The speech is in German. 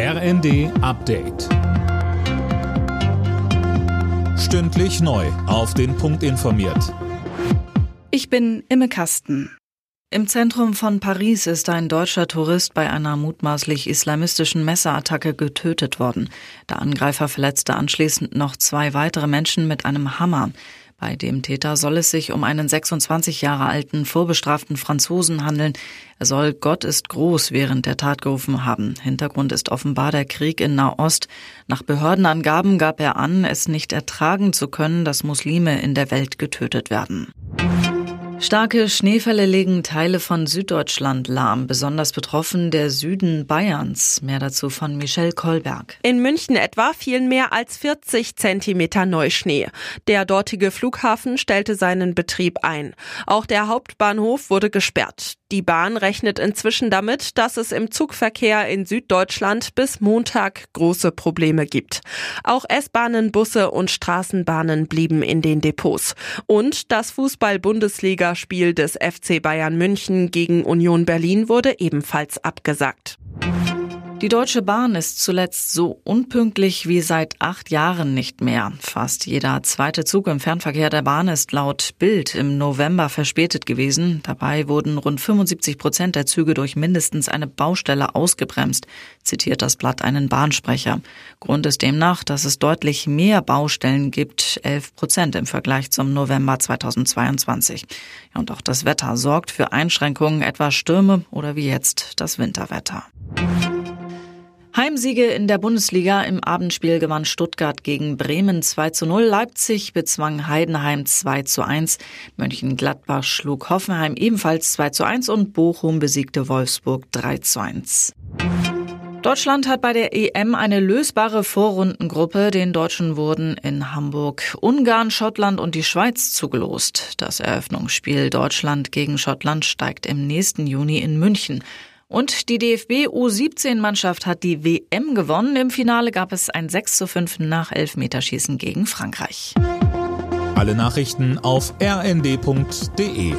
RND Update. Stündlich neu. Auf den Punkt informiert. Ich bin Imme Kasten. Im Zentrum von Paris ist ein deutscher Tourist bei einer mutmaßlich islamistischen Messerattacke getötet worden. Der Angreifer verletzte anschließend noch zwei weitere Menschen mit einem Hammer. Bei dem Täter soll es sich um einen 26 Jahre alten vorbestraften Franzosen handeln. Er soll Gott ist groß während der Tat gerufen haben. Hintergrund ist offenbar der Krieg in Nahost. Nach Behördenangaben gab er an, es nicht ertragen zu können, dass Muslime in der Welt getötet werden. Starke Schneefälle legen Teile von Süddeutschland lahm, besonders betroffen der Süden Bayerns. Mehr dazu von Michelle Kolberg. In München etwa fielen mehr als 40 Zentimeter Neuschnee. Der dortige Flughafen stellte seinen Betrieb ein. Auch der Hauptbahnhof wurde gesperrt. Die Bahn rechnet inzwischen damit, dass es im Zugverkehr in Süddeutschland bis Montag große Probleme gibt. Auch S-Bahnen, Busse und Straßenbahnen blieben in den Depots. Und das Fußball-Bundesligaspiel des FC Bayern München gegen Union Berlin wurde ebenfalls abgesagt. Die Deutsche Bahn ist zuletzt so unpünktlich wie seit acht Jahren nicht mehr. Fast jeder zweite Zug im Fernverkehr der Bahn ist laut Bild im November verspätet gewesen. Dabei wurden rund 75 Prozent der Züge durch mindestens eine Baustelle ausgebremst, zitiert das Blatt einen Bahnsprecher. Grund ist demnach, dass es deutlich mehr Baustellen gibt, 11 Prozent im Vergleich zum November 2022. und auch das Wetter sorgt für Einschränkungen, etwa Stürme oder wie jetzt das Winterwetter. Heimsiege in der Bundesliga. Im Abendspiel gewann Stuttgart gegen Bremen 2 zu 0. Leipzig bezwang Heidenheim 2 zu 1. Mönchengladbach schlug Hoffenheim ebenfalls 2 zu 1 und Bochum besiegte Wolfsburg 3 zu 1. Deutschland hat bei der EM eine lösbare Vorrundengruppe. Den Deutschen wurden in Hamburg Ungarn, Schottland und die Schweiz zugelost. Das Eröffnungsspiel Deutschland gegen Schottland steigt im nächsten Juni in München. Und die DFB U17-Mannschaft hat die WM gewonnen. Im Finale gab es ein 6 zu 5 nach Elfmeterschießen gegen Frankreich. Alle Nachrichten auf rnd.de